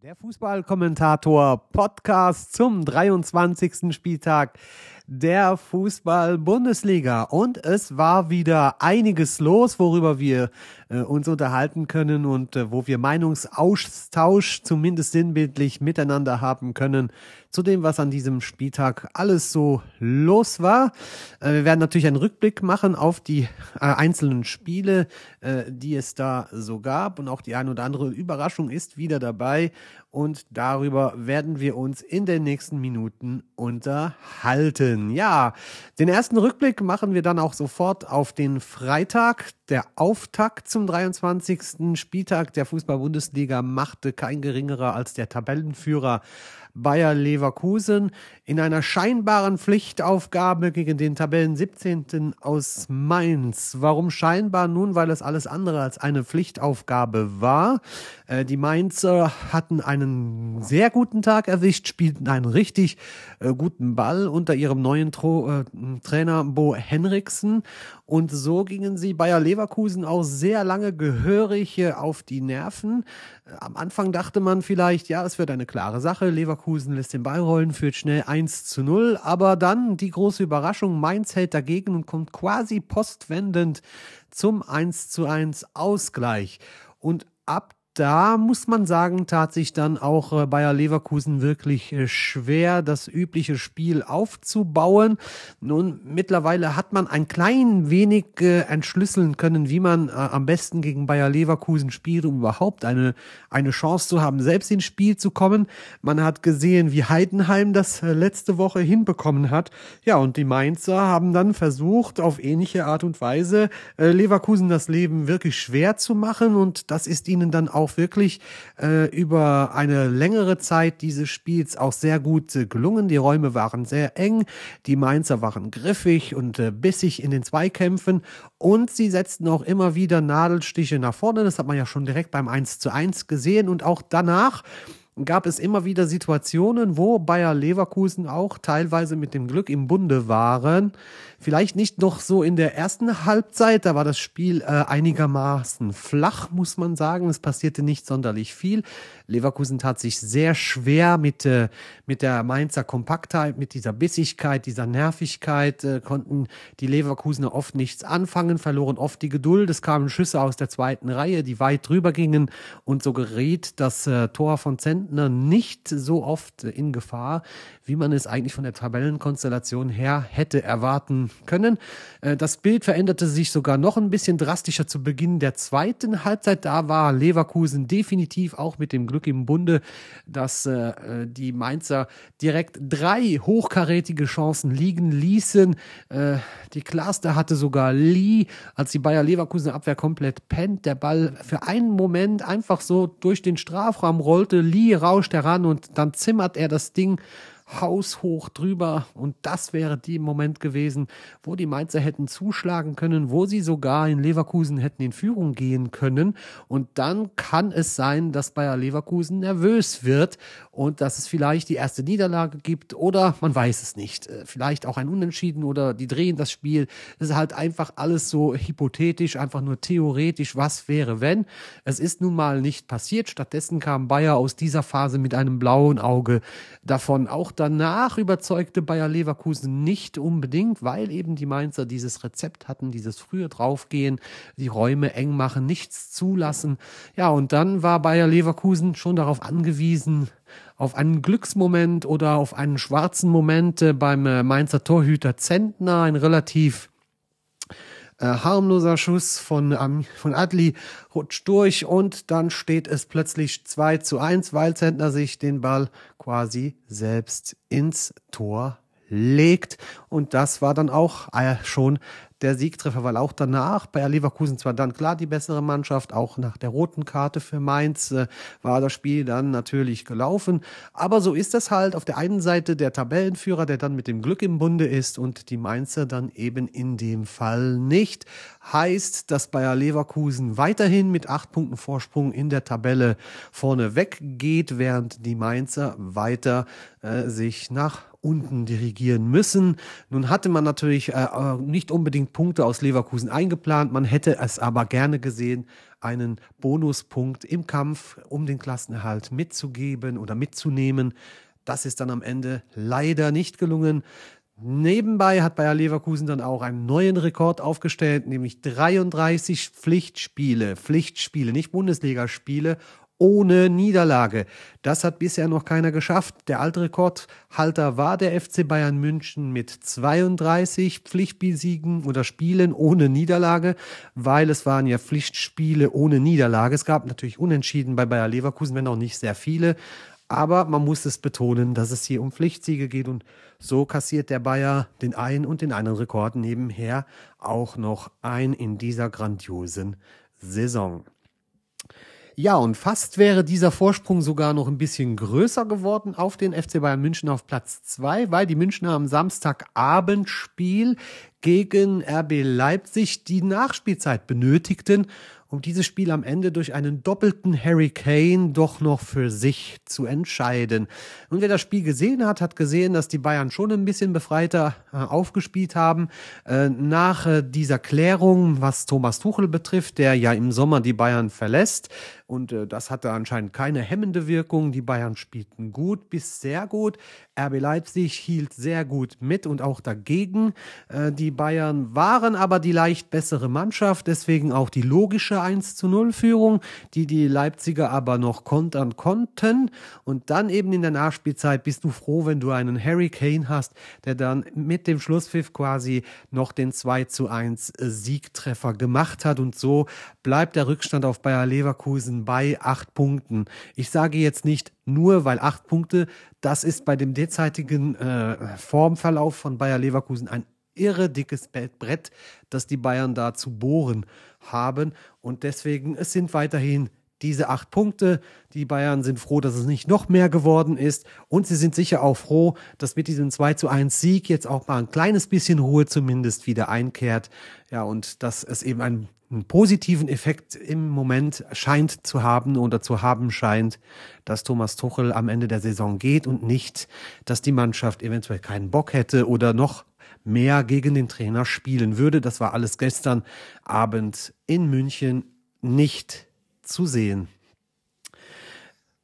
Der Fußballkommentator Podcast zum 23. Spieltag der Fußball-Bundesliga. Und es war wieder einiges los, worüber wir äh, uns unterhalten können und äh, wo wir Meinungsaustausch zumindest sinnbildlich miteinander haben können zu dem, was an diesem Spieltag alles so los war. Äh, wir werden natürlich einen Rückblick machen auf die äh, einzelnen Spiele, äh, die es da so gab und auch die ein oder andere Überraschung ist wieder dabei und darüber werden wir uns in den nächsten Minuten unterhalten. Ja, den ersten Rückblick machen wir dann auch sofort auf den Freitag. Der Auftakt zum 23. Spieltag der Fußball-Bundesliga machte kein geringerer als der Tabellenführer Bayer Leverkusen in einer scheinbaren Pflichtaufgabe gegen den Tabellen 17. aus Mainz. Warum scheinbar? Nun, weil es alles andere als eine Pflichtaufgabe war. Äh, die Mainzer hatten einen sehr guten Tag erwischt, spielten einen richtig äh, guten Ball unter ihrem neuen Tro äh, Trainer Bo Henriksen und so gingen sie Bayer Leverkusen auch sehr lange gehörig auf die Nerven. Am Anfang dachte man vielleicht, ja, es wird eine klare Sache. Leverkusen lässt den Ball rollen, führt schnell 1 zu 0. Aber dann die große Überraschung, Mainz hält dagegen und kommt quasi postwendend zum 1 zu 1 Ausgleich. Und ab da muss man sagen, tat sich dann auch äh, Bayer Leverkusen wirklich äh, schwer, das übliche Spiel aufzubauen. Nun, mittlerweile hat man ein klein wenig äh, entschlüsseln können, wie man am besten gegen Bayer Leverkusen spielt, um überhaupt eine, eine Chance zu haben, selbst ins Spiel zu kommen. Man hat gesehen, wie Heidenheim das letzte Woche hinbekommen hat. Ja, und die Mainzer haben dann versucht, auf ähnliche Art und Weise Leverkusen das Leben wirklich schwer zu machen und das ist ihnen dann auch auch wirklich äh, über eine längere Zeit dieses Spiels auch sehr gut äh, gelungen. Die Räume waren sehr eng, die Mainzer waren griffig und äh, bissig in den Zweikämpfen und sie setzten auch immer wieder Nadelstiche nach vorne. Das hat man ja schon direkt beim 1 zu 1 gesehen und auch danach gab es immer wieder Situationen, wo Bayer Leverkusen auch teilweise mit dem Glück im Bunde waren, Vielleicht nicht noch so in der ersten Halbzeit, da war das Spiel äh, einigermaßen flach, muss man sagen. Es passierte nicht sonderlich viel. Leverkusen tat sich sehr schwer mit, äh, mit der Mainzer Kompaktheit, mit dieser Bissigkeit, dieser Nervigkeit, äh, konnten die Leverkusener oft nichts anfangen, verloren oft die Geduld. Es kamen Schüsse aus der zweiten Reihe, die weit drüber gingen und so geriet das äh, Tor von Zentner nicht so oft in Gefahr, wie man es eigentlich von der Tabellenkonstellation her hätte erwarten können. Äh, das Bild veränderte sich sogar noch ein bisschen drastischer zu Beginn der zweiten Halbzeit. Da war Leverkusen definitiv auch mit dem Glück im Bunde, dass äh, die Mainzer direkt drei hochkarätige Chancen liegen ließen. Äh, die klarste hatte sogar Lee, als die Bayer Leverkusen Abwehr komplett pennt. Der Ball für einen Moment einfach so durch den Strafraum rollte. Lee rauscht heran und dann zimmert er das Ding haushoch drüber. Und das wäre der Moment gewesen, wo die Mainzer hätten zuschlagen können, wo sie sogar in Leverkusen hätten in Führung gehen können. Und dann kann es sein, dass Bayer Leverkusen nervös wird und dass es vielleicht die erste Niederlage gibt oder man weiß es nicht. Äh, vielleicht auch ein Unentschieden oder die drehen das Spiel. Es ist halt einfach alles so hypothetisch, einfach nur theoretisch, was wäre, wenn. Es ist nun mal nicht passiert. Stattdessen kam Bayer aus dieser Phase mit einem blauen Auge davon. Auch danach überzeugte Bayer Leverkusen nicht unbedingt, weil eben die Mainzer dieses Rezept hatten, dieses frühe draufgehen, die Räume eng machen, nichts zulassen. Ja, und dann war Bayer Leverkusen schon darauf angewiesen, auf einen Glücksmoment oder auf einen schwarzen Moment äh, beim äh, Mainzer Torhüter Zentner, ein relativ äh, harmloser Schuss von, ähm, von Adli rutscht durch und dann steht es plötzlich 2 zu 1, weil Zentner sich den Ball quasi selbst ins Tor legt. Und das war dann auch äh, schon der Siegtreffer, weil auch danach Bayer Leverkusen zwar dann klar die bessere Mannschaft, auch nach der roten Karte für Mainz äh, war das Spiel dann natürlich gelaufen. Aber so ist es halt auf der einen Seite der Tabellenführer, der dann mit dem Glück im Bunde ist und die Mainzer dann eben in dem Fall nicht. Heißt, dass Bayer Leverkusen weiterhin mit acht Punkten Vorsprung in der Tabelle vorne weggeht, während die Mainzer weiter äh, sich nach unten dirigieren müssen. Nun hatte man natürlich äh, äh nicht unbedingt Punkte aus Leverkusen eingeplant. Man hätte es aber gerne gesehen, einen Bonuspunkt im Kampf um den Klassenerhalt mitzugeben oder mitzunehmen. Das ist dann am Ende leider nicht gelungen. Nebenbei hat Bayer Leverkusen dann auch einen neuen Rekord aufgestellt, nämlich 33 Pflichtspiele, Pflichtspiele, nicht Bundesligaspiele ohne Niederlage. Das hat bisher noch keiner geschafft. Der alte Rekordhalter war der FC Bayern München mit 32 Pflichtspielsiegen oder Spielen ohne Niederlage, weil es waren ja Pflichtspiele ohne Niederlage. Es gab natürlich Unentschieden bei Bayer Leverkusen, wenn auch nicht sehr viele. Aber man muss es betonen, dass es hier um Pflichtsiege geht und so kassiert der Bayer den einen und den anderen Rekord nebenher auch noch ein in dieser grandiosen Saison. Ja, und fast wäre dieser Vorsprung sogar noch ein bisschen größer geworden auf den FC Bayern München auf Platz zwei, weil die Münchner am Samstagabendspiel gegen RB Leipzig die Nachspielzeit benötigten um dieses Spiel am Ende durch einen doppelten Harry Kane doch noch für sich zu entscheiden. Und wer das Spiel gesehen hat, hat gesehen, dass die Bayern schon ein bisschen befreiter äh, aufgespielt haben. Äh, nach äh, dieser Klärung, was Thomas Tuchel betrifft, der ja im Sommer die Bayern verlässt, und das hatte anscheinend keine hemmende Wirkung. Die Bayern spielten gut bis sehr gut. RB Leipzig hielt sehr gut mit und auch dagegen. Die Bayern waren aber die leicht bessere Mannschaft, deswegen auch die logische 1 zu 0 Führung, die die Leipziger aber noch kontern konnten. Und dann eben in der Nachspielzeit bist du froh, wenn du einen Harry Kane hast, der dann mit dem Schlusspfiff quasi noch den 2 zu 1 Siegtreffer gemacht hat. Und so bleibt der Rückstand auf Bayer Leverkusen bei acht Punkten. Ich sage jetzt nicht nur, weil acht Punkte, das ist bei dem derzeitigen äh, Formverlauf von Bayer Leverkusen ein irre dickes Brett, das die Bayern da zu bohren haben. Und deswegen, es sind weiterhin diese acht Punkte. Die Bayern sind froh, dass es nicht noch mehr geworden ist. Und sie sind sicher auch froh, dass mit diesem 2 zu 1 Sieg jetzt auch mal ein kleines bisschen Ruhe zumindest wieder einkehrt. Ja, und dass es eben ein einen positiven Effekt im Moment scheint zu haben oder zu haben scheint, dass Thomas Tuchel am Ende der Saison geht und nicht, dass die Mannschaft eventuell keinen Bock hätte oder noch mehr gegen den Trainer spielen würde. Das war alles gestern Abend in München nicht zu sehen.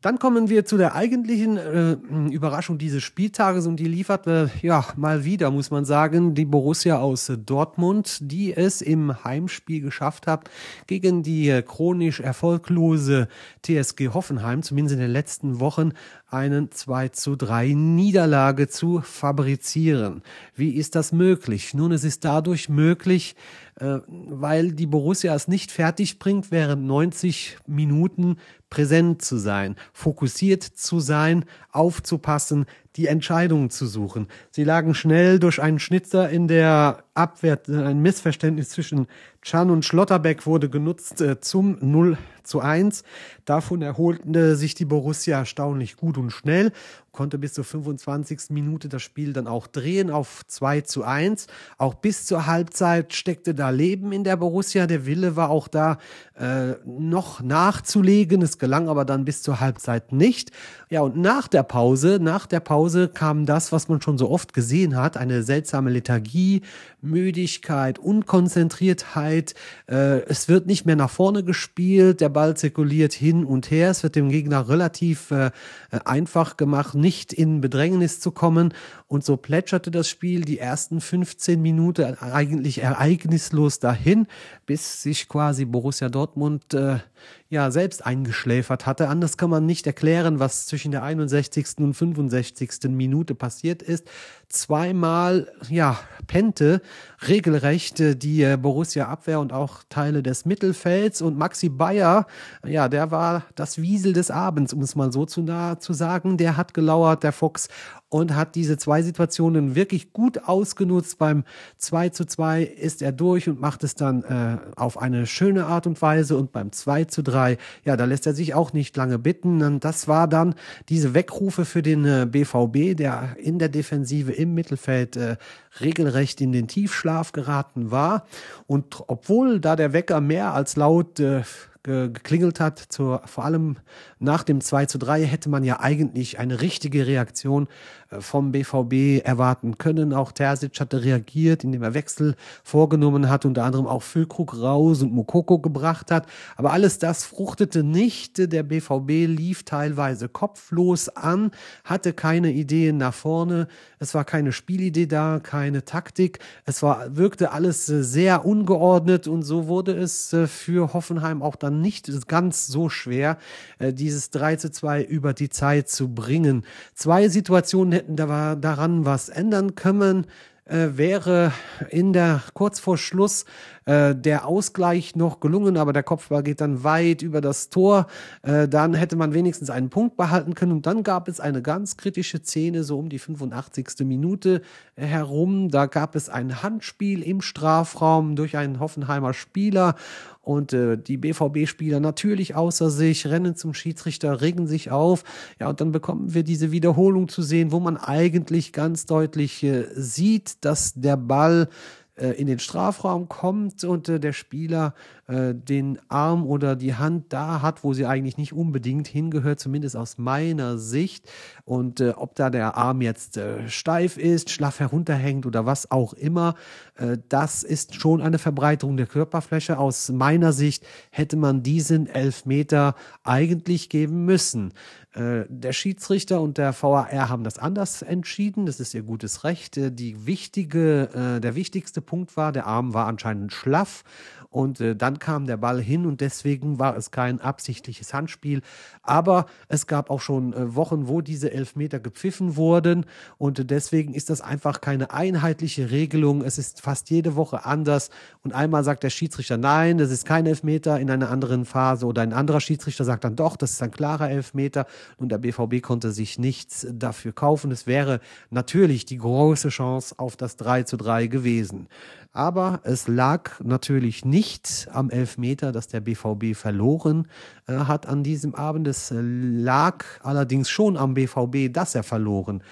Dann kommen wir zu der eigentlichen äh, Überraschung dieses Spieltages und die liefert äh, ja mal wieder, muss man sagen, die Borussia aus Dortmund, die es im Heimspiel geschafft hat, gegen die äh, chronisch erfolglose TSG Hoffenheim, zumindest in den letzten Wochen, einen 2 zu 3 Niederlage zu fabrizieren. Wie ist das möglich? Nun, es ist dadurch möglich, weil die Borussia es nicht fertig bringt, während 90 Minuten präsent zu sein, fokussiert zu sein, aufzupassen, die Entscheidungen zu suchen. Sie lagen schnell durch einen Schnitzer in der Abwehr, ein Missverständnis zwischen Chan und Schlotterbeck wurde genutzt äh, zum 0 zu 1. Davon erholte sich die Borussia erstaunlich gut und schnell, konnte bis zur 25. Minute das Spiel dann auch drehen auf 2 zu 1. Auch bis zur Halbzeit steckte da Leben in der Borussia. Der Wille war auch da, äh, noch nachzulegen. Es gelang aber dann bis zur Halbzeit nicht. Ja, und nach der Pause, nach der Pause kam das, was man schon so oft gesehen hat, eine seltsame Lethargie, Müdigkeit, Unkonzentriertheit. Äh, es wird nicht mehr nach vorne gespielt, der Ball zirkuliert hin und her. Es wird dem Gegner relativ äh, einfach gemacht, nicht in Bedrängnis zu kommen. Und so plätscherte das Spiel die ersten 15 Minuten eigentlich ereignislos dahin, bis sich quasi Borussia Dortmund äh, ja selbst eingeschläfert hatte. Anders kann man nicht erklären, was zwischen der 61. und 65. Minute passiert ist. Zweimal, ja, pente regelrecht die äh, Borussia Abwehr und auch Teile des Mittelfelds und Maxi Bayer, ja, der war das Wiesel des Abends, um es mal so zu, nah, zu sagen. Der hat gelauert, der Fuchs und hat diese zwei Situationen wirklich gut ausgenutzt. Beim 2 zu 2 ist er durch und macht es dann äh, auf eine schöne Art und Weise. Und beim 2 zu 3, ja, da lässt er sich auch nicht lange bitten. Und das war dann diese Weckrufe für den äh, BVB, der in der Defensive im Mittelfeld äh, regelrecht in den Tiefschlaf geraten war. Und obwohl da der Wecker mehr als laut äh, geklingelt hat. Zur, vor allem nach dem 2 zu 3 hätte man ja eigentlich eine richtige Reaktion äh, vom BVB erwarten können. Auch Terzic hatte reagiert, indem er Wechsel vorgenommen hat, unter anderem auch Füllkrug raus und Mokoko gebracht hat. Aber alles das fruchtete nicht. Der BVB lief teilweise kopflos an, hatte keine Ideen nach vorne. Es war keine Spielidee da, keine Taktik. Es war, wirkte alles äh, sehr ungeordnet und so wurde es äh, für Hoffenheim auch dann nicht ganz so schwer, äh, dieses 3 zu 2 über die Zeit zu bringen. Zwei Situationen hätten da daran was ändern können äh, wäre in der kurz vor Schluss äh, der Ausgleich noch gelungen, aber der Kopfball geht dann weit über das Tor. Äh, dann hätte man wenigstens einen Punkt behalten können. Und dann gab es eine ganz kritische Szene, so um die 85. Minute herum. Da gab es ein Handspiel im Strafraum durch einen Hoffenheimer Spieler. Und äh, die BVB-Spieler natürlich außer sich, rennen zum Schiedsrichter, regen sich auf. Ja, und dann bekommen wir diese Wiederholung zu sehen, wo man eigentlich ganz deutlich äh, sieht, dass der Ball äh, in den Strafraum kommt und äh, der Spieler äh, den Arm oder die Hand da hat, wo sie eigentlich nicht unbedingt hingehört, zumindest aus meiner Sicht. Und äh, ob da der Arm jetzt äh, steif ist, schlaff herunterhängt oder was auch immer, äh, das ist schon eine Verbreiterung der Körperfläche. Aus meiner Sicht hätte man diesen Elfmeter eigentlich geben müssen. Äh, der Schiedsrichter und der VAR haben das anders entschieden. Das ist ihr gutes Recht. Die wichtige, der wichtigste Punkt war, der Arm war anscheinend schlaff und äh, dann kam der Ball hin und deswegen war es kein absichtliches Handspiel. Aber es gab auch schon äh, Wochen, wo diese Elfmeter gepfiffen wurden und äh, deswegen ist das einfach keine einheitliche Regelung. Es ist fast jede Woche anders und einmal sagt der Schiedsrichter nein, das ist kein Elfmeter in einer anderen Phase oder ein anderer Schiedsrichter sagt dann doch, das ist ein klarer Elfmeter und der BVB konnte sich nichts dafür kaufen. Es wäre natürlich die große Chance auf das 3 zu 3 gewesen. Aber es lag natürlich nicht am Elfmeter, dass der BVB verloren äh, hat an diesem Abend. Es lag allerdings schon am BVB, dass er verloren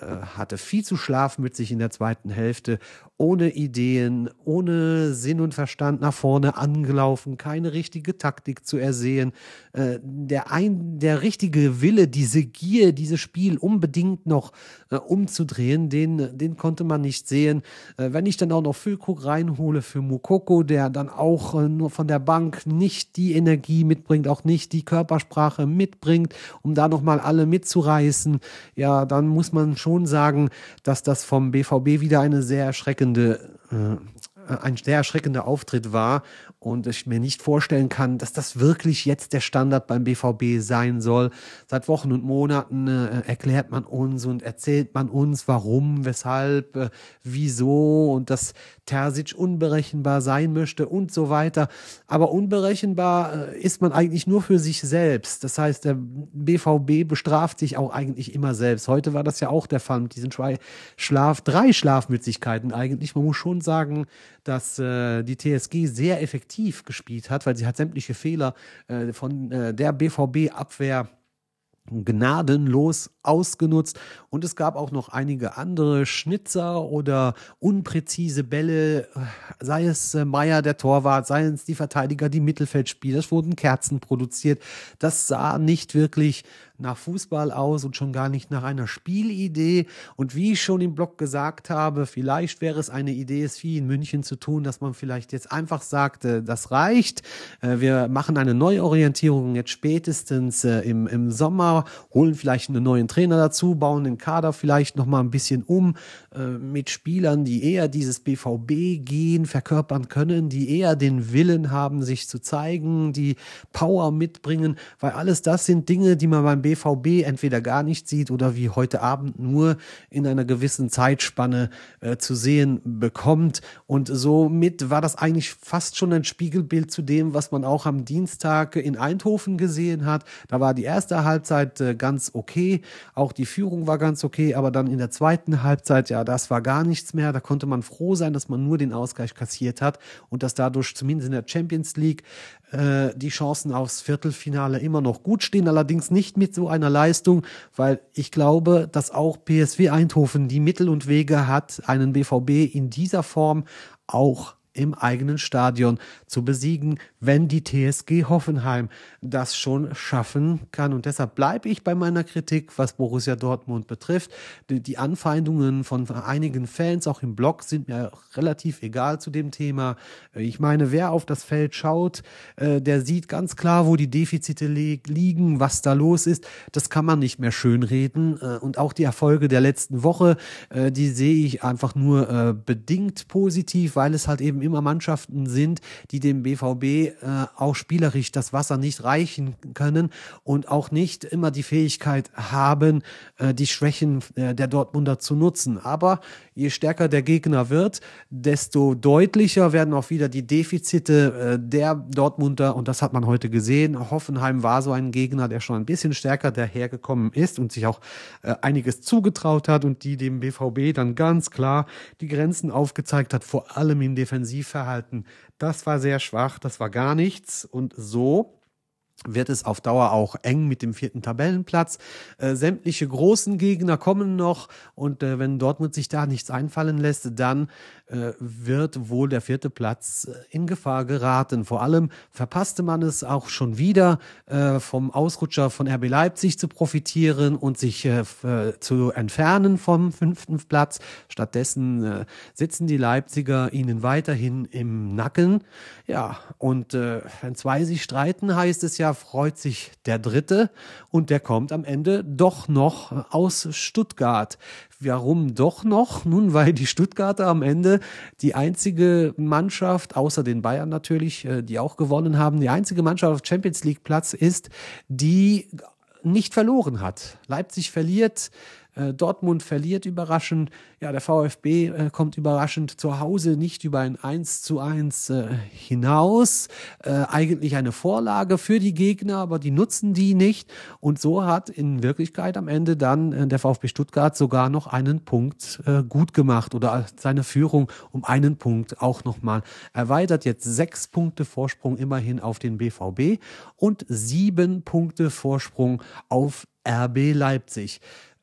äh, hatte viel zu schlafen mit sich in der zweiten Hälfte, ohne Ideen, ohne Sinn und Verstand nach vorne angelaufen, keine richtige Taktik zu ersehen. Äh, der, ein, der richtige Wille, diese Gier, dieses Spiel unbedingt noch äh, umzudrehen, den, den konnte man nicht sehen. wenn ich dann auch noch Füllkrug reinhole für Mukoko, der dann auch nur von der Bank nicht die Energie mitbringt, auch nicht die Körpersprache mitbringt, um da nochmal alle mitzureißen, ja, dann muss man schon sagen, dass das vom BVB wieder eine sehr erschreckende äh, ein sehr erschreckender Auftritt war und ich mir nicht vorstellen kann, dass das wirklich jetzt der Standard beim BVB sein soll. Seit Wochen und Monaten äh, erklärt man uns und erzählt man uns, warum, weshalb, äh, wieso und dass Terzic unberechenbar sein möchte und so weiter. Aber unberechenbar äh, ist man eigentlich nur für sich selbst. Das heißt, der BVB bestraft sich auch eigentlich immer selbst. Heute war das ja auch der Fall mit diesen Schlaf, drei Schlafmützigkeiten eigentlich. Man muss schon sagen, dass äh, die TSG sehr effektiv gespielt hat, weil sie hat sämtliche Fehler äh, von äh, der BVB-Abwehr gnadenlos ausgenutzt und es gab auch noch einige andere Schnitzer oder unpräzise Bälle, sei es äh, Meier der Torwart, sei es die Verteidiger, die Mittelfeldspieler, es wurden Kerzen produziert. Das sah nicht wirklich nach Fußball aus und schon gar nicht nach einer Spielidee. Und wie ich schon im Blog gesagt habe, vielleicht wäre es eine Idee, es wie in München zu tun, dass man vielleicht jetzt einfach sagt, äh, das reicht. Äh, wir machen eine Neuorientierung jetzt spätestens äh, im, im Sommer, holen vielleicht einen neuen Trainer dazu, bauen den Kader vielleicht nochmal ein bisschen um mit Spielern, die eher dieses BVB gehen, verkörpern können, die eher den Willen haben, sich zu zeigen, die Power mitbringen, weil alles das sind Dinge, die man beim BVB BVB entweder gar nicht sieht oder wie heute Abend nur in einer gewissen Zeitspanne äh, zu sehen bekommt. Und somit war das eigentlich fast schon ein Spiegelbild zu dem, was man auch am Dienstag in Eindhoven gesehen hat. Da war die erste Halbzeit äh, ganz okay, auch die Führung war ganz okay, aber dann in der zweiten Halbzeit, ja, das war gar nichts mehr. Da konnte man froh sein, dass man nur den Ausgleich kassiert hat und dass dadurch zumindest in der Champions League äh, die Chancen aufs Viertelfinale immer noch gut stehen, allerdings nicht mit so einer Leistung, weil ich glaube, dass auch PSW Eindhoven die Mittel und Wege hat, einen BVB in dieser Form auch im eigenen Stadion zu besiegen, wenn die TSG Hoffenheim das schon schaffen kann. Und deshalb bleibe ich bei meiner Kritik, was Borussia Dortmund betrifft. Die Anfeindungen von einigen Fans, auch im Blog, sind mir relativ egal zu dem Thema. Ich meine, wer auf das Feld schaut, äh, der sieht ganz klar, wo die Defizite liegen, was da los ist. Das kann man nicht mehr schönreden. Äh, und auch die Erfolge der letzten Woche, äh, die sehe ich einfach nur bedingt positiv, weil es halt eben immer Mannschaften sind, die dem BVB auch spielerisch das Wasser nicht reichen können und auch nicht immer die Fähigkeit haben, die Schwächen der Dortmunder zu nutzen. Aber je stärker der Gegner wird, desto deutlicher werden auch wieder die Defizite der Dortmunder und das hat man heute gesehen. Hoffenheim war so ein Gegner, der schon ein bisschen stärker dahergekommen ist und sich auch äh, einiges zugetraut hat und die dem BVB dann ganz klar die Grenzen aufgezeigt hat, vor allem im Defensivverhalten. Das war sehr schwach, das war gar nichts und so wird es auf Dauer auch eng mit dem vierten Tabellenplatz. Äh, sämtliche großen Gegner kommen noch und äh, wenn Dortmund sich da nichts einfallen lässt, dann äh, wird wohl der vierte Platz äh, in Gefahr geraten. Vor allem verpasste man es auch schon wieder, äh, vom Ausrutscher von RB Leipzig zu profitieren und sich zu entfernen vom fünften Platz. Stattdessen sitzen die Leipziger ihnen weiterhin im Nacken. Ja, und wenn zwei sich streiten, heißt es ja, freut sich der Dritte und der kommt am Ende doch noch aus Stuttgart. Warum doch noch? Nun, weil die Stuttgarter am Ende die einzige Mannschaft, außer den Bayern natürlich, äh, die auch gewonnen haben, die einzige Mannschaft auf Champions League Platz ist, die nicht verloren hat. Leipzig verliert, Dortmund verliert überraschend. Ja, der VfB äh, kommt überraschend zu Hause nicht über ein 1 zu 1 äh, hinaus. Äh, eigentlich eine Vorlage für die Gegner, aber die nutzen die nicht. Und so hat in Wirklichkeit am Ende dann äh, der VfB Stuttgart sogar noch einen Punkt äh, gut gemacht oder seine Führung um einen Punkt auch nochmal erweitert. Jetzt sechs Punkte Vorsprung immerhin auf den BVB und sieben Punkte Vorsprung auf RB Leipzig.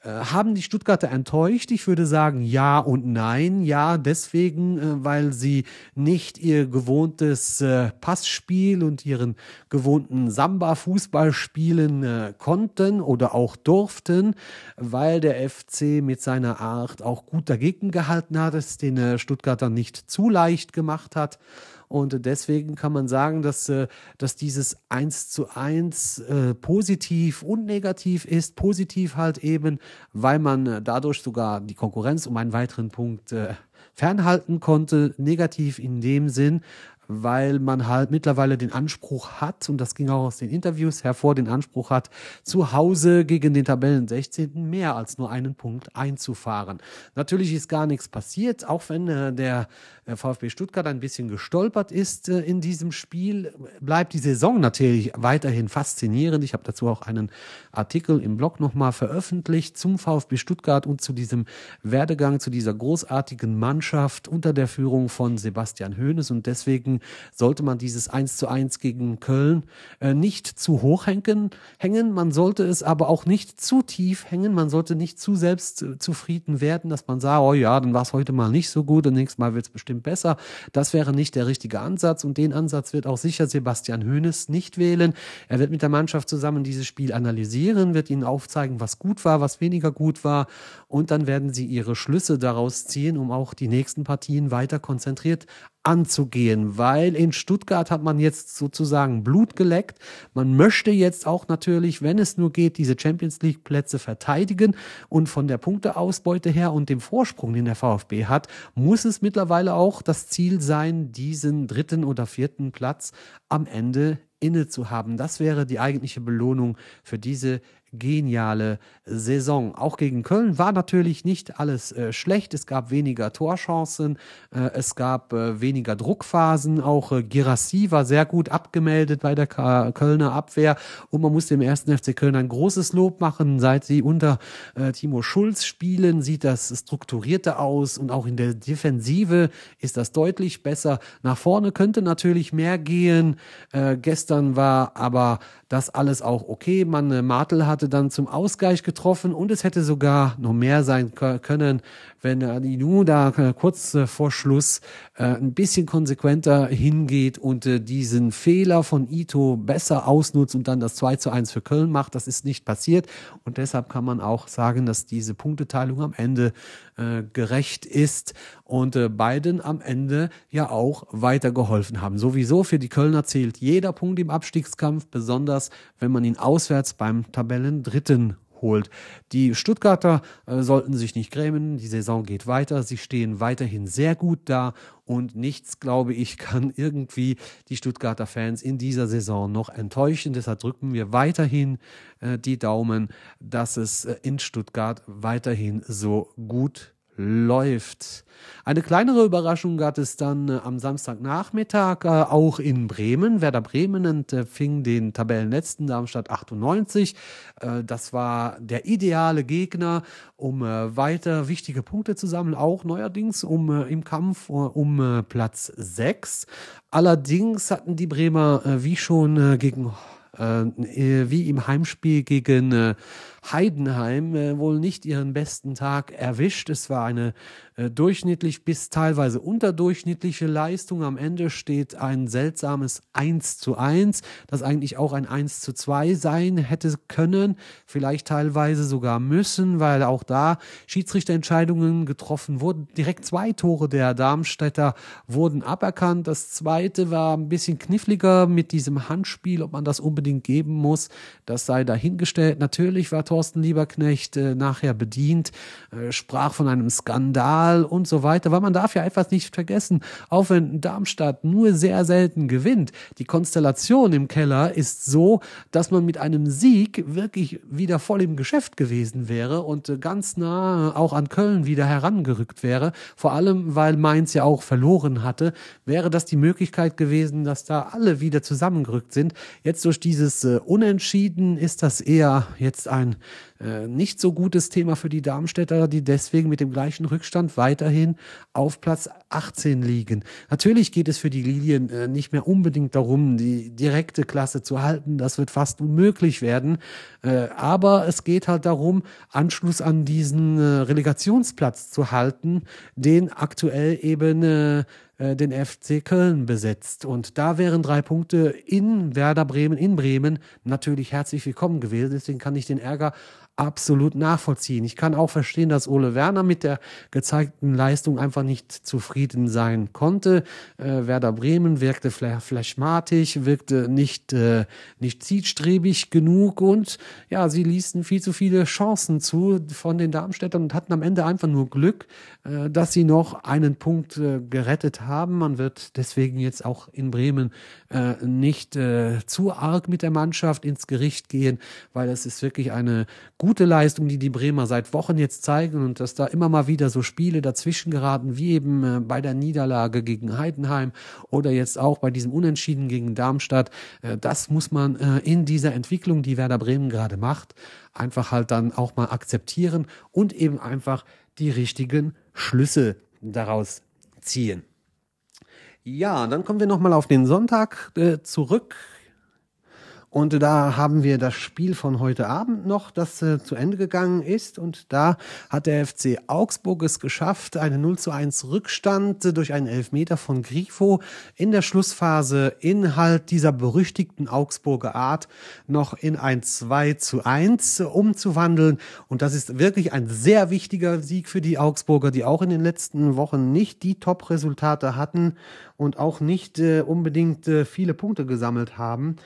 Äh, haben die Stuttgarter enttäuscht? Ich würde sagen ja und nein. Ja, deswegen, äh, weil sie nicht ihr gewohntes äh, Passspiel und ihren gewohnten Samba-Fußball spielen konnten oder auch durften, weil der FC mit seiner Art auch gut dagegen gehalten hat, es den Stuttgartern nicht zu leicht gemacht hat. Und deswegen kann man sagen, dass, äh, dass dieses 1 zu 1 äh, positiv und negativ ist. Positiv halt eben, weil man äh, dadurch sogar die Konkurrenz um einen weiteren Punkt fernhalten konnte. Negativ in dem Sinn, weil man halt mittlerweile den Anspruch hat, und das ging auch aus den Interviews hervor, den Anspruch hat, zu Hause gegen den Tabellen 16. mehr als nur einen Punkt einzufahren. Natürlich ist gar nichts passiert, auch wenn äh, der äh, VfB Stuttgart ein bisschen gestolpert ist äh, in diesem Spiel, bleibt die Saison natürlich weiterhin faszinierend. Ich habe dazu auch einen Artikel im Blog nochmal veröffentlicht zum VfB Stuttgart und zu diesem Werdegang, zu dieser großartigen Mannschaft unter der Führung von Sebastian Hoeneß und deswegen sollte man dieses 1 zu 1 gegen Köln äh, nicht zu hoch hängen, hängen. Man sollte es aber auch nicht zu tief hängen. Man sollte nicht zu selbstzufrieden werden, dass man sagt, oh ja, dann war es heute mal nicht so gut und nächstes Mal wird es bestimmt besser. Das wäre nicht der richtige Ansatz und den Ansatz wird auch sicher Sebastian Hoeneß nicht wählen. Er wird mit der Mannschaft zusammen dieses Spiel analysieren, wird ihnen aufzeigen, was gut war, was weniger gut war und dann werden sie ihre Schlüsse daraus ziehen, um auch die nächsten Partien weiter konzentriert anzugehen, weil in Stuttgart hat man jetzt sozusagen Blut geleckt. Man möchte jetzt auch natürlich, wenn es nur geht, diese Champions League Plätze verteidigen und von der Punkteausbeute her und dem Vorsprung, den der VfB hat, muss es mittlerweile auch das Ziel sein, diesen dritten oder vierten Platz am Ende inne zu haben. Das wäre die eigentliche Belohnung für diese geniale Saison. Auch gegen Köln war natürlich nicht alles äh, schlecht. Es gab weniger Torchancen, äh, es gab äh, weniger Druckphasen. Auch äh, Girassi war sehr gut abgemeldet bei der K Kölner Abwehr. Und man muss dem ersten FC Köln ein großes Lob machen. Seit sie unter äh, Timo Schulz spielen, sieht das strukturierter aus und auch in der Defensive ist das deutlich besser. Nach vorne könnte natürlich mehr gehen. Äh, gestern war aber das alles auch okay. Man äh, Martel hatte dann zum Ausgleich getroffen und es hätte sogar noch mehr sein können, wenn Adinu da äh, kurz äh, vor Schluss äh, ein bisschen konsequenter hingeht und äh, diesen Fehler von Ito besser ausnutzt und dann das 2 zu 1 für Köln macht. Das ist nicht passiert und deshalb kann man auch sagen, dass diese Punkteteilung am Ende äh, gerecht ist und äh, beiden am Ende ja auch weitergeholfen haben. Sowieso für die Kölner zählt jeder Punkt im Abstiegskampf, besonders wenn man ihn auswärts beim Tabellendritten holt. Die Stuttgarter äh, sollten sich nicht grämen, die Saison geht weiter, sie stehen weiterhin sehr gut da und nichts, glaube ich, kann irgendwie die Stuttgarter Fans in dieser Saison noch enttäuschen. Deshalb drücken wir weiterhin äh, die Daumen, dass es äh, in Stuttgart weiterhin so gut läuft. Eine kleinere Überraschung gab es dann äh, am Samstagnachmittag äh, auch in Bremen. Werder Bremen empfing den Tabellenletzten Darmstadt 98. Äh, das war der ideale Gegner, um äh, weiter wichtige Punkte zu sammeln, auch neuerdings um äh, im Kampf äh, um Platz 6. Allerdings hatten die Bremer wie schon gegen wie im Heimspiel gegen Heidenheim äh, wohl nicht ihren besten Tag erwischt. Es war eine durchschnittlich bis teilweise unterdurchschnittliche Leistung. Am Ende steht ein seltsames 1 zu 1, das eigentlich auch ein 1 zu 2 sein hätte können, vielleicht teilweise sogar müssen, weil auch da Schiedsrichterentscheidungen getroffen wurden. Direkt zwei Tore der Darmstädter wurden aberkannt. Das zweite war ein bisschen kniffliger mit diesem Handspiel, ob man das unbedingt geben muss. Das sei dahingestellt. Natürlich war Thorsten Lieberknecht äh, nachher bedient, äh, sprach von einem Skandal und so weiter, weil man darf ja etwas nicht vergessen, auch wenn Darmstadt nur sehr selten gewinnt, die Konstellation im Keller ist so, dass man mit einem Sieg wirklich wieder voll im Geschäft gewesen wäre und äh, ganz nah auch an Köln wieder herangerückt wäre, vor allem weil Mainz ja auch verloren hatte, wäre das die Möglichkeit gewesen, dass da alle wieder zusammengerückt sind. Jetzt durch dieses äh, Unentschieden ist das eher jetzt ein äh, nicht so gutes Thema für die Darmstädter, die deswegen mit dem gleichen Rückstand weiterhin auf Platz 18 liegen. Natürlich geht es für die Lilien äh, nicht mehr unbedingt darum, die direkte Klasse zu halten. Das wird fast unmöglich werden. Äh, aber es geht halt darum, Anschluss an diesen äh, Relegationsplatz zu halten, den aktuell eben äh, den FC Köln besetzt. Und da wären drei Punkte in Werder Bremen, in Bremen natürlich herzlich willkommen gewesen. Deswegen kann ich den Ärger absolut nachvollziehen. Ich kann auch verstehen, dass Ole Werner mit der gezeigten Leistung einfach nicht zufrieden sein konnte. Äh, Werder Bremen wirkte flashmatisch, wirkte nicht, äh, nicht zielstrebig genug und ja, sie ließen viel zu viele Chancen zu von den Darmstädtern und hatten am Ende einfach nur Glück, äh, dass sie noch einen Punkt äh, gerettet haben. Man wird deswegen jetzt auch in Bremen äh, nicht äh, zu arg mit der Mannschaft ins Gericht gehen, weil es ist wirklich eine gute Leistung, die die Bremer seit Wochen jetzt zeigen und dass da immer mal wieder so Spiele dazwischen geraten, wie eben äh, bei der Niederlage gegen Heidenheim oder jetzt auch bei diesem Unentschieden gegen Darmstadt. Äh, das muss man äh, in dieser Entwicklung, die Werder Bremen gerade macht, einfach halt dann auch mal akzeptieren und eben einfach die richtigen Schlüsse daraus ziehen. Ja, dann kommen wir nochmal auf den Sonntag äh, zurück. Und da haben wir das Spiel von heute Abend noch, das äh, zu Ende gegangen ist. Und da hat der FC Augsburg es geschafft, einen 0 zu 1 Rückstand durch einen Elfmeter von Grifo in der Schlussphase in halt dieser berüchtigten Augsburger Art noch in ein 2 zu 1 umzuwandeln. Und das ist wirklich ein sehr wichtiger Sieg für die Augsburger, die auch in den letzten Wochen nicht die Top-Resultate hatten und auch nicht äh, unbedingt äh, viele Punkte gesammelt haben.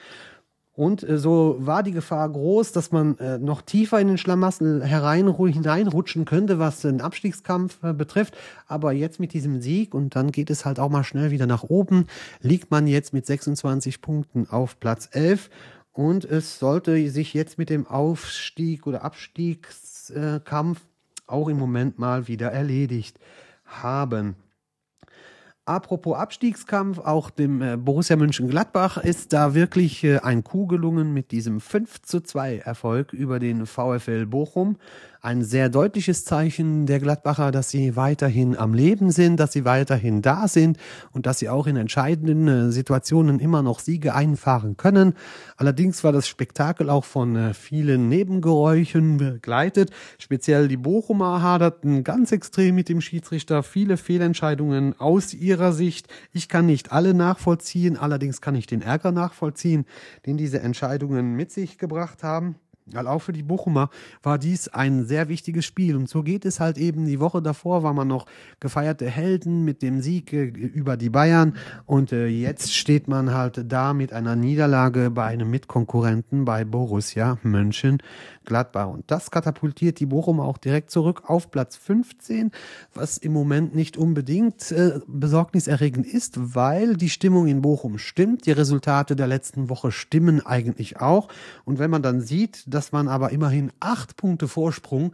Und äh, so war die Gefahr groß, dass man äh, noch tiefer in den Schlamassel hineinrutschen könnte, was den Abstiegskampf äh, betrifft. Aber jetzt mit diesem Sieg und dann geht es halt auch mal schnell wieder nach oben, liegt man jetzt mit 26 Punkten auf Platz 11. Und es sollte sich jetzt mit dem Aufstieg oder Abstiegskampf auch im Moment mal wieder erledigt haben. Apropos Abstiegskampf, auch dem äh, Borussia Mönchengladbach ist da wirklich äh, ein Coup gelungen mit diesem 5 zu 2 Erfolg über den VfL Bochum ein sehr deutliches Zeichen der Gladbacher, dass sie weiterhin am Leben sind, dass sie weiterhin da sind und dass sie auch in entscheidenden äh, Situationen immer noch Siege einfahren können. Allerdings war das Spektakel auch von äh, vielen Nebengeräuschen begleitet. Speziell die Bochumer haderten ganz extrem mit dem Schiedsrichter. Viele Fehlentscheidungen aus ihrer Sicht. Ich kann nicht alle nachvollziehen, allerdings kann ich den Ärger nachvollziehen, den diese Entscheidungen mit sich gebracht haben. Weil auch für die Bochumer war dies ein sehr wichtiges Spiel. Und so geht es halt eben. Die Woche davor war man noch gefeierte Helden mit dem Sieg äh, über die Bayern. Und äh, jetzt steht man halt da mit einer Niederlage bei einem Mitkonkurrenten bei Borussia Mönchengladbach. Und das katapultiert die Bochumer auch direkt zurück auf Platz 15, was im Moment nicht unbedingt äh, besorgniserregend ist, weil die Stimmung in Bochum stimmt. Die Resultate der letzten Woche stimmen eigentlich auch. Und wenn man dann sieht, dass dass man aber immerhin acht Punkte Vorsprung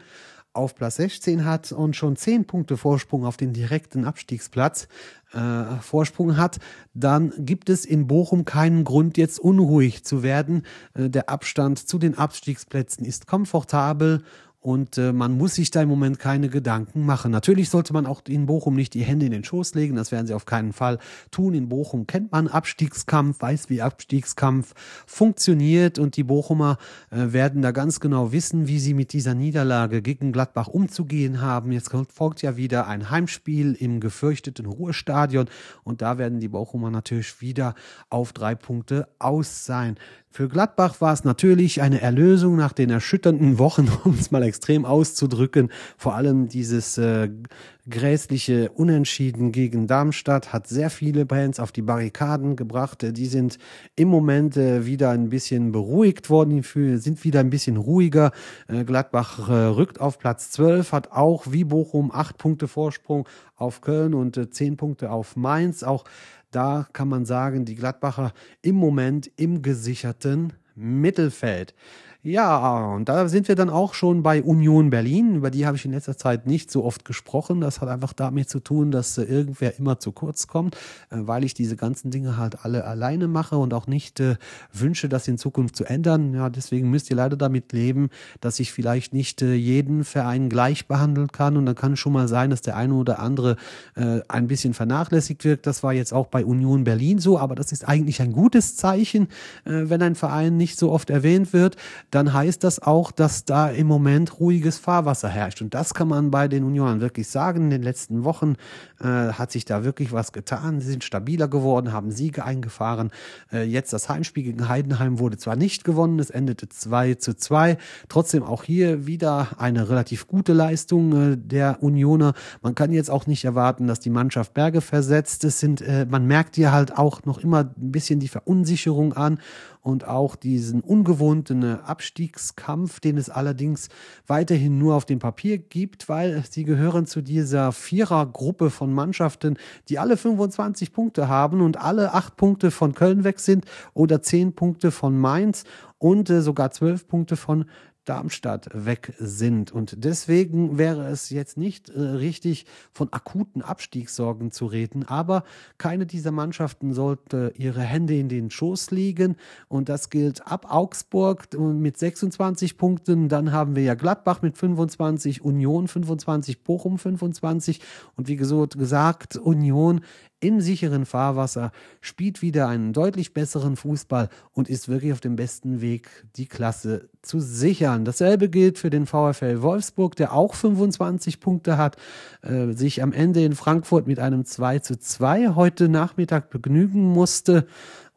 auf Platz 16 hat und schon zehn Punkte Vorsprung auf den direkten Abstiegsplatz äh, Vorsprung hat, dann gibt es in Bochum keinen Grund, jetzt unruhig zu werden. Äh, der Abstand zu den Abstiegsplätzen ist komfortabel und äh, man muss sich da im Moment keine Gedanken machen. Natürlich sollte man auch in Bochum nicht die Hände in den Schoß legen, das werden sie auf keinen Fall tun. In Bochum kennt man Abstiegskampf, weiß, wie Abstiegskampf funktioniert und die Bochumer äh, werden da ganz genau wissen, wie sie mit dieser Niederlage gegen Gladbach umzugehen haben. Jetzt folgt ja wieder ein Heimspiel im gefürchteten Ruhestadion und da werden die Bochumer natürlich wieder auf drei Punkte aus sein. Für Gladbach war es natürlich eine Erlösung nach den erschütternden Wochen, um es mal extrem auszudrücken. Vor allem dieses äh, grässliche Unentschieden gegen Darmstadt hat sehr viele Bands auf die Barrikaden gebracht. Die sind im Moment äh, wieder ein bisschen beruhigt worden, sind wieder ein bisschen ruhiger. Äh, Gladbach äh, rückt auf Platz 12, hat auch wie Bochum acht Punkte Vorsprung auf Köln und äh, zehn Punkte auf Mainz. Auch da kann man sagen, die Gladbacher im Moment im gesicherten Mittelfeld. Ja, und da sind wir dann auch schon bei Union Berlin. Über die habe ich in letzter Zeit nicht so oft gesprochen. Das hat einfach damit zu tun, dass äh, irgendwer immer zu kurz kommt, äh, weil ich diese ganzen Dinge halt alle alleine mache und auch nicht äh, wünsche, das in Zukunft zu ändern. Ja, deswegen müsst ihr leider damit leben, dass ich vielleicht nicht äh, jeden Verein gleich behandeln kann. Und dann kann es schon mal sein, dass der eine oder andere äh, ein bisschen vernachlässigt wirkt. Das war jetzt auch bei Union Berlin so, aber das ist eigentlich ein gutes Zeichen, äh, wenn ein Verein nicht so oft erwähnt wird dann heißt das auch, dass da im Moment ruhiges Fahrwasser herrscht. Und das kann man bei den Unionern wirklich sagen. In den letzten Wochen äh, hat sich da wirklich was getan. Sie sind stabiler geworden, haben Siege eingefahren. Äh, jetzt das Heimspiel gegen Heidenheim wurde zwar nicht gewonnen, es endete 2 zu 2. Trotzdem auch hier wieder eine relativ gute Leistung äh, der Unioner. Man kann jetzt auch nicht erwarten, dass die Mannschaft Berge versetzt. Es sind, äh, man merkt hier halt auch noch immer ein bisschen die Verunsicherung an und auch diesen ungewohnten Abstiegskampf, den es allerdings weiterhin nur auf dem Papier gibt, weil sie gehören zu dieser Vierergruppe von Mannschaften, die alle 25 Punkte haben und alle acht Punkte von Köln weg sind oder zehn Punkte von Mainz und äh, sogar zwölf Punkte von Darmstadt weg sind. Und deswegen wäre es jetzt nicht äh, richtig, von akuten Abstiegssorgen zu reden. Aber keine dieser Mannschaften sollte ihre Hände in den Schoß legen. Und das gilt ab Augsburg mit 26 Punkten. Dann haben wir ja Gladbach mit 25, Union 25, Bochum 25. Und wie gesagt, Union im sicheren Fahrwasser, spielt wieder einen deutlich besseren Fußball und ist wirklich auf dem besten Weg, die Klasse zu sichern. Dasselbe gilt für den VfL Wolfsburg, der auch 25 Punkte hat, äh, sich am Ende in Frankfurt mit einem 2 zu 2 heute Nachmittag begnügen musste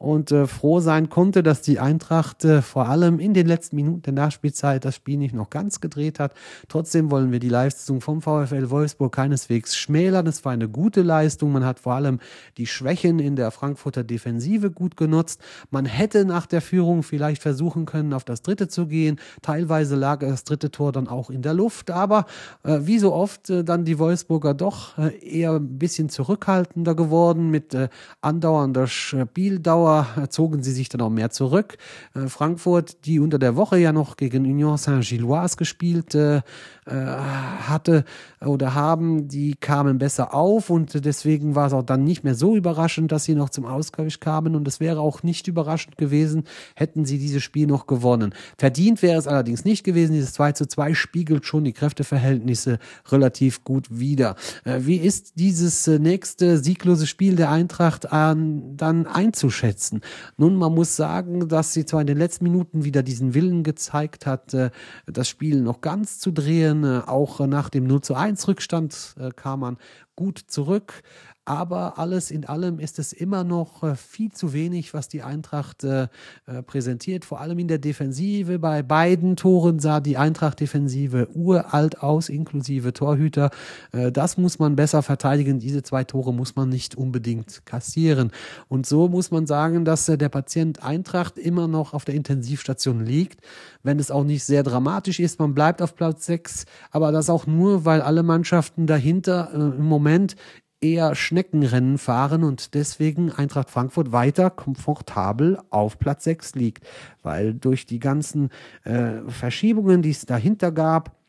und äh, froh sein konnte, dass die Eintracht äh, vor allem in den letzten Minuten der Nachspielzeit das Spiel nicht noch ganz gedreht hat. Trotzdem wollen wir die Leistung vom VfL Wolfsburg keineswegs schmälern. Es war eine gute Leistung. Man hat vor allem die Schwächen in der Frankfurter Defensive gut genutzt. Man hätte nach der Führung vielleicht versuchen können, auf das dritte zu gehen. Teilweise lag das dritte Tor dann auch in der Luft, aber äh, wie so oft äh, dann die Wolfsburger doch äh, eher ein bisschen zurückhaltender geworden mit äh, andauernder Spieldauer Tor zogen sie sich dann auch mehr zurück. Äh, Frankfurt, die unter der Woche ja noch gegen Union Saint-Gilloise gespielt äh, hatte oder haben, die kamen besser auf und deswegen war es auch dann nicht mehr so überraschend, dass sie noch zum Ausgleich kamen und es wäre auch nicht überraschend gewesen, hätten sie dieses Spiel noch gewonnen. Verdient wäre es allerdings nicht gewesen. Dieses 2 zu 2 spiegelt schon die Kräfteverhältnisse relativ gut wider. Wie ist dieses nächste sieglose Spiel der Eintracht an, dann einzuschätzen? Nun, man muss sagen, dass sie zwar in den letzten Minuten wieder diesen Willen gezeigt hat, das Spiel noch ganz zu drehen, äh, auch nach dem 0 zu 1 Rückstand äh, kam man gut zurück. Aber alles in allem ist es immer noch äh, viel zu wenig, was die Eintracht äh, äh, präsentiert. Vor allem in der Defensive. Bei beiden Toren sah die Eintracht-Defensive uralt aus, inklusive Torhüter. Äh, das muss man besser verteidigen. Diese zwei Tore muss man nicht unbedingt kassieren. Und so muss man sagen, dass äh, der Patient Eintracht immer noch auf der Intensivstation liegt. Wenn es auch nicht sehr dramatisch ist, man bleibt auf Platz 6. Aber das auch nur, weil alle Mannschaften dahinter äh, im Moment eher Schneckenrennen fahren und deswegen Eintracht Frankfurt weiter komfortabel auf Platz 6 liegt, weil durch die ganzen äh, Verschiebungen, die es dahinter gab,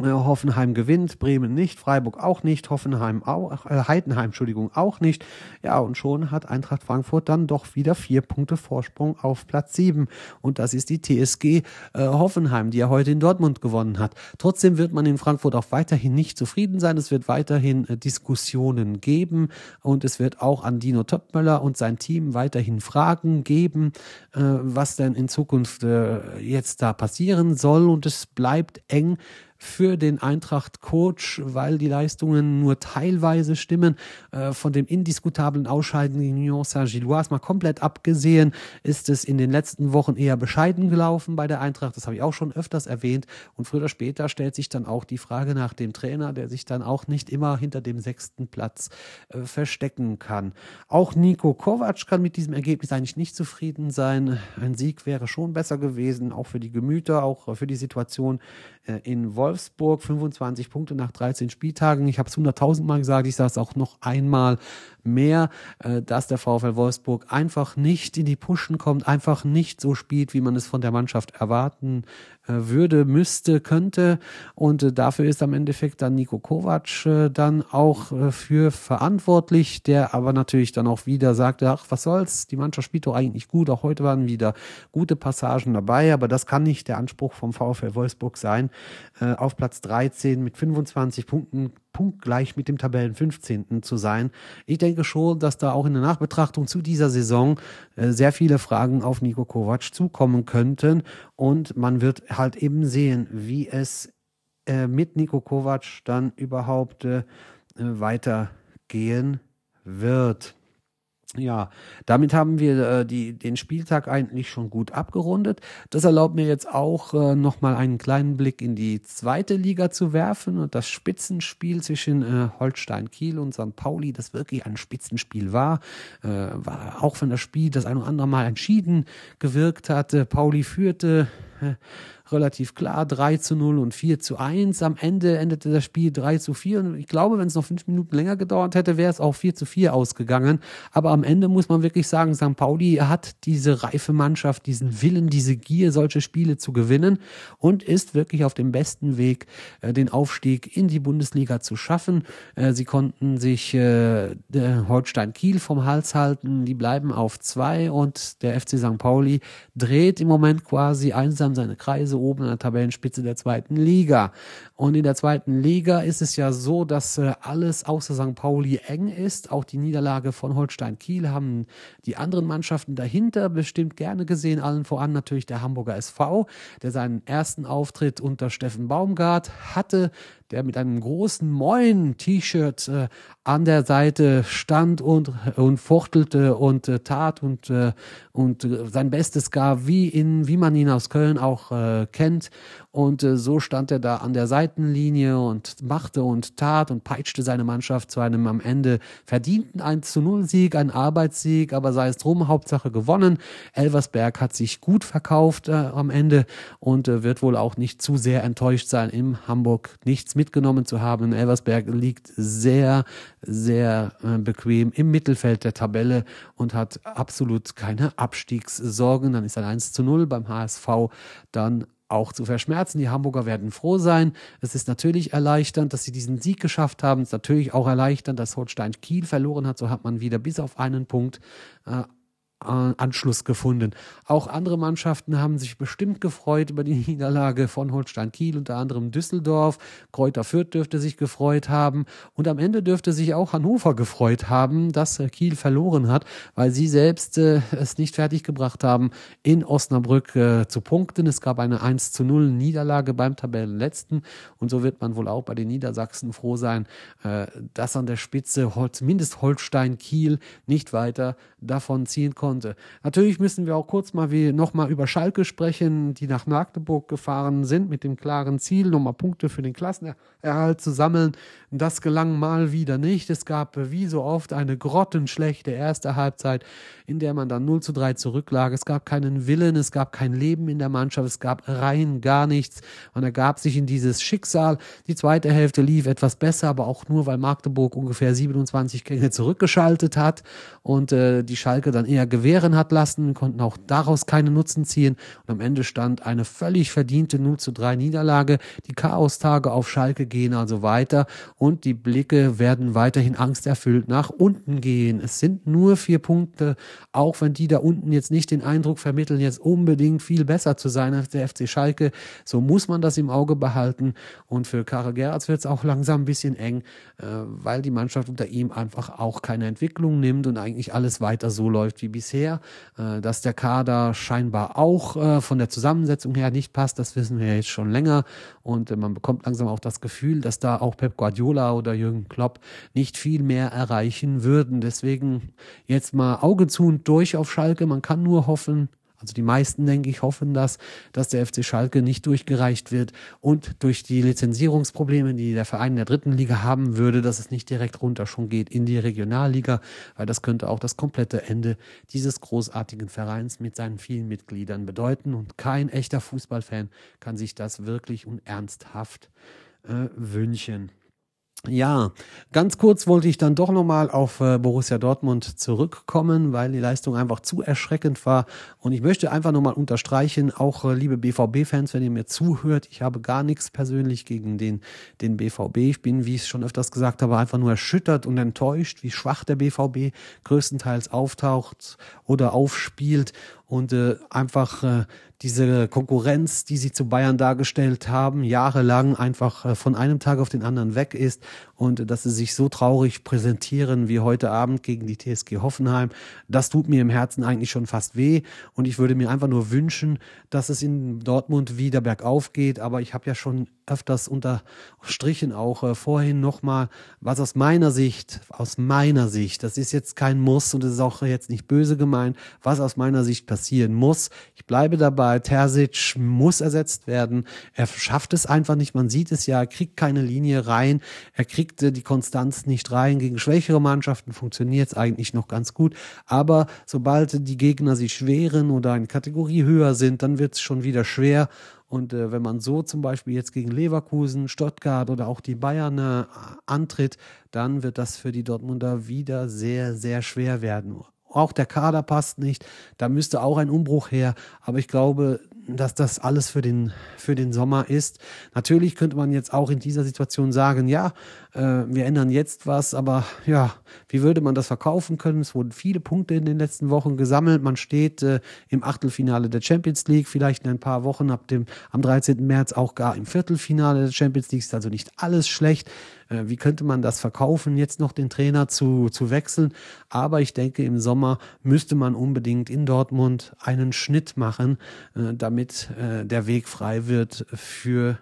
Hoffenheim gewinnt, Bremen nicht, Freiburg auch nicht, Hoffenheim auch, äh, Heidenheim, Entschuldigung, auch nicht. Ja, und schon hat Eintracht Frankfurt dann doch wieder vier Punkte Vorsprung auf Platz sieben. Und das ist die TSG äh, Hoffenheim, die ja heute in Dortmund gewonnen hat. Trotzdem wird man in Frankfurt auch weiterhin nicht zufrieden sein. Es wird weiterhin äh, Diskussionen geben und es wird auch an Dino Töpmöller und sein Team weiterhin Fragen geben, äh, was denn in Zukunft äh, jetzt da passieren soll. Und es bleibt eng für den Eintracht-Coach, weil die Leistungen nur teilweise stimmen. Äh, von dem indiskutablen Ausscheiden gegen Union Saint-Gilloise mal komplett abgesehen, ist es in den letzten Wochen eher bescheiden gelaufen bei der Eintracht. Das habe ich auch schon öfters erwähnt. Und früher oder später stellt sich dann auch die Frage nach dem Trainer, der sich dann auch nicht immer hinter dem sechsten Platz äh, verstecken kann. Auch Nico Kovac kann mit diesem Ergebnis eigentlich nicht zufrieden sein. Ein Sieg wäre schon besser gewesen, auch für die Gemüter, auch für die Situation äh, in Wolfsburg. Wolfsburg 25 Punkte nach 13 Spieltagen. Ich habe es 100.000 Mal gesagt, ich sage es auch noch einmal mehr, äh, dass der VfL Wolfsburg einfach nicht in die Pushen kommt, einfach nicht so spielt, wie man es von der Mannschaft erwarten äh, würde, müsste, könnte. Und äh, dafür ist am Endeffekt dann Nico Kovac dann auch für verantwortlich, der aber natürlich dann auch wieder sagte, ach, was soll's, die Mannschaft spielt doch eigentlich gut. Auch heute waren wieder gute Passagen dabei, aber das kann nicht der Anspruch vom VfL Wolfsburg sein. Auf Platz 13 mit 25 Punkten punktgleich mit dem Tabellen 15. zu sein. Ich denke schon, dass da auch in der Nachbetrachtung zu dieser Saison äh, sehr viele Fragen auf Nico Kovac zukommen könnten und man wird halt eben sehen, wie es äh, mit Nico Kovac dann überhaupt äh, weitergehen wird. Ja, damit haben wir äh, die, den Spieltag eigentlich schon gut abgerundet. Das erlaubt mir jetzt auch äh, nochmal einen kleinen Blick in die zweite Liga zu werfen und das Spitzenspiel zwischen äh, Holstein Kiel und St. Pauli, das wirklich ein Spitzenspiel war, äh, war auch wenn das Spiel das ein oder andere Mal entschieden gewirkt hatte. Pauli führte relativ klar 3 zu 0 und 4 zu 1. Am Ende endete das Spiel 3 zu 4 und ich glaube, wenn es noch fünf Minuten länger gedauert hätte, wäre es auch 4 zu 4 ausgegangen. Aber am Ende muss man wirklich sagen, St. Pauli hat diese reife Mannschaft, diesen Willen, diese Gier, solche Spiele zu gewinnen und ist wirklich auf dem besten Weg, äh, den Aufstieg in die Bundesliga zu schaffen. Äh, sie konnten sich äh, Holstein Kiel vom Hals halten, die bleiben auf zwei und der FC St. Pauli dreht im Moment quasi einsam seine Kreise oben an der Tabellenspitze der zweiten Liga. Und in der zweiten Liga ist es ja so, dass äh, alles außer St. Pauli eng ist. Auch die Niederlage von Holstein Kiel haben die anderen Mannschaften dahinter bestimmt gerne gesehen. Allen voran natürlich der Hamburger SV, der seinen ersten Auftritt unter Steffen Baumgart hatte der mit einem großen Moin-T-Shirt äh, an der Seite stand und, und fuchtelte und äh, tat und, und sein Bestes gab, wie, in, wie man ihn aus Köln auch kennt. Und so stand er da an der Seitenlinie und machte und tat und peitschte seine Mannschaft zu einem am Ende verdienten 1 zu 0 Sieg, ein Arbeitssieg, aber sei es drum, Hauptsache gewonnen. Elversberg hat sich gut verkauft äh, am Ende und äh, wird wohl auch nicht zu sehr enttäuscht sein, im Hamburg nichts mitgenommen zu haben. Elversberg liegt sehr, sehr äh, bequem im Mittelfeld der Tabelle und hat absolut keine Abstiegssorgen. Dann ist ein 1 zu 0 beim HSV dann auch zu verschmerzen. Die Hamburger werden froh sein. Es ist natürlich erleichternd, dass sie diesen Sieg geschafft haben. Es ist natürlich auch erleichternd, dass Holstein Kiel verloren hat. So hat man wieder bis auf einen Punkt äh, Anschluss gefunden. Auch andere Mannschaften haben sich bestimmt gefreut über die Niederlage von Holstein Kiel, unter anderem Düsseldorf. Kräuter Fürth dürfte sich gefreut haben. Und am Ende dürfte sich auch Hannover gefreut haben, dass äh, Kiel verloren hat, weil sie selbst äh, es nicht fertiggebracht haben, in Osnabrück äh, zu punkten. Es gab eine 1 zu 0 Niederlage beim Tabellenletzten. Und so wird man wohl auch bei den Niedersachsen froh sein, äh, dass an der Spitze zumindest Holstein Kiel nicht weiter davon ziehen konnte konnte. Natürlich müssen wir auch kurz mal wie nochmal über Schalke sprechen, die nach Magdeburg gefahren sind mit dem klaren Ziel, nochmal Punkte für den Klassenerhalt zu sammeln. Das gelang mal wieder nicht. Es gab wie so oft eine grottenschlechte erste Halbzeit, in der man dann 0 zu 3 zurücklag. Es gab keinen Willen, es gab kein Leben in der Mannschaft, es gab rein gar nichts. Man ergab sich in dieses Schicksal. Die zweite Hälfte lief etwas besser, aber auch nur, weil Magdeburg ungefähr 27 Gänge zurückgeschaltet hat und äh, die Schalke dann eher gewähren hat lassen, konnten auch daraus keinen Nutzen ziehen. Und am Ende stand eine völlig verdiente 0 zu 3 Niederlage. Die Chaostage auf Schalke gehen also weiter und die Blicke werden weiterhin angsterfüllt nach unten gehen. Es sind nur vier Punkte, auch wenn die da unten jetzt nicht den Eindruck vermitteln, jetzt unbedingt viel besser zu sein als der FC Schalke. So muss man das im Auge behalten. Und für Karel Gerrits wird es auch langsam ein bisschen eng, äh, weil die Mannschaft unter ihm einfach auch keine Entwicklung nimmt und eigentlich alles weiter so läuft wie bisher. Äh, dass der Kader scheinbar auch äh, von der Zusammensetzung her nicht passt, das wissen wir jetzt schon länger. Und man bekommt langsam auch das Gefühl, dass da auch Pep Guardiola oder Jürgen Klopp nicht viel mehr erreichen würden. Deswegen jetzt mal Auge zu und durch auf Schalke. Man kann nur hoffen, also die meisten, denke ich, hoffen das, dass der FC Schalke nicht durchgereicht wird und durch die Lizenzierungsprobleme, die der Verein in der dritten Liga haben würde, dass es nicht direkt runter schon geht in die Regionalliga, weil das könnte auch das komplette Ende dieses großartigen Vereins mit seinen vielen Mitgliedern bedeuten und kein echter Fußballfan kann sich das wirklich und ernsthaft äh, wünschen. Ja, ganz kurz wollte ich dann doch nochmal auf äh, Borussia Dortmund zurückkommen, weil die Leistung einfach zu erschreckend war. Und ich möchte einfach nochmal unterstreichen, auch äh, liebe BVB-Fans, wenn ihr mir zuhört, ich habe gar nichts persönlich gegen den, den BVB. Ich bin, wie ich es schon öfters gesagt habe, einfach nur erschüttert und enttäuscht, wie schwach der BVB größtenteils auftaucht oder aufspielt und äh, einfach äh, diese Konkurrenz, die sie zu Bayern dargestellt haben, jahrelang einfach äh, von einem Tag auf den anderen weg ist und dass sie sich so traurig präsentieren wie heute Abend gegen die TSG Hoffenheim, das tut mir im Herzen eigentlich schon fast weh. Und ich würde mir einfach nur wünschen, dass es in Dortmund wieder bergauf geht, aber ich habe ja schon öfters unterstrichen auch äh, vorhin nochmal, was aus meiner Sicht, aus meiner Sicht, das ist jetzt kein Muss und es ist auch jetzt nicht böse gemeint, was aus meiner Sicht passieren muss. Ich bleibe dabei, Terzic muss ersetzt werden. Er schafft es einfach nicht, man sieht es ja, er kriegt keine Linie rein, er kriegt äh, die Konstanz nicht rein. Gegen schwächere Mannschaften funktioniert es eigentlich noch ganz gut, aber sobald die Gegner sich schweren oder eine Kategorie höher sind, dann wird es schon wieder schwer und äh, wenn man so zum Beispiel jetzt gegen Leverkusen, Stuttgart oder auch die Bayern äh, antritt, dann wird das für die Dortmunder wieder sehr, sehr schwer werden. Auch der Kader passt nicht. Da müsste auch ein Umbruch her. Aber ich glaube, dass das alles für den, für den Sommer ist. Natürlich könnte man jetzt auch in dieser Situation sagen, ja, wir ändern jetzt was, aber ja, wie würde man das verkaufen können? Es wurden viele Punkte in den letzten Wochen gesammelt. Man steht äh, im Achtelfinale der Champions League, vielleicht in ein paar Wochen ab dem, am 13. März auch gar im Viertelfinale der Champions League. Ist also nicht alles schlecht. Äh, wie könnte man das verkaufen, jetzt noch den Trainer zu, zu wechseln? Aber ich denke, im Sommer müsste man unbedingt in Dortmund einen Schnitt machen, äh, damit äh, der Weg frei wird für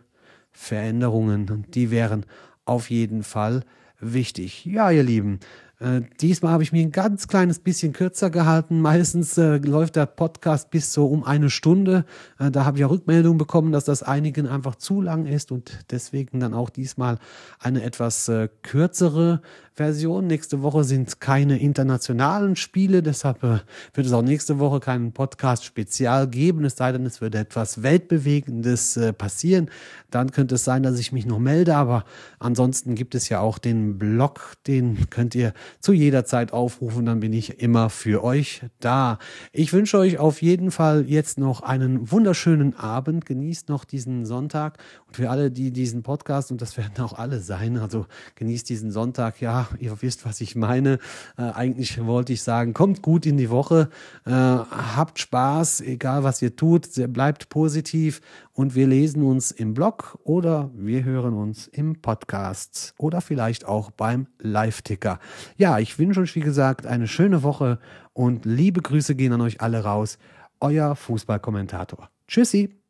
Veränderungen. Und die wären auf jeden Fall wichtig. Ja, ihr Lieben, Äh, diesmal habe ich mir ein ganz kleines bisschen kürzer gehalten. Meistens äh, läuft der Podcast bis so um eine Stunde. Äh, da habe ich ja Rückmeldung bekommen, dass das einigen einfach zu lang ist und deswegen dann auch diesmal eine etwas äh, kürzere Version. Nächste Woche sind keine internationalen Spiele, deshalb äh, wird es auch nächste Woche keinen Podcast spezial geben, es sei denn, es würde etwas Weltbewegendes passieren. Dann könnte es sein, dass ich mich noch melde, aber ansonsten gibt es ja auch den Blog, den könnt ihr zu jeder Zeit aufrufen, dann bin ich immer für euch da. Ich wünsche euch auf jeden Fall jetzt noch einen wunderschönen Abend. Genießt noch diesen Sonntag und für alle, die diesen Podcast, und das werden auch alle sein, also genießt diesen Sonntag, ja, ihr wisst, was ich meine. Äh, eigentlich wollte ich sagen, kommt gut in die Woche, äh, habt Spaß, egal was ihr tut, bleibt positiv und wir lesen uns im Blog oder wir hören uns im Podcast oder vielleicht auch beim Live-Ticker. Ja, ich wünsche euch, wie gesagt, eine schöne Woche und liebe Grüße gehen an euch alle raus. Euer Fußballkommentator. Tschüssi.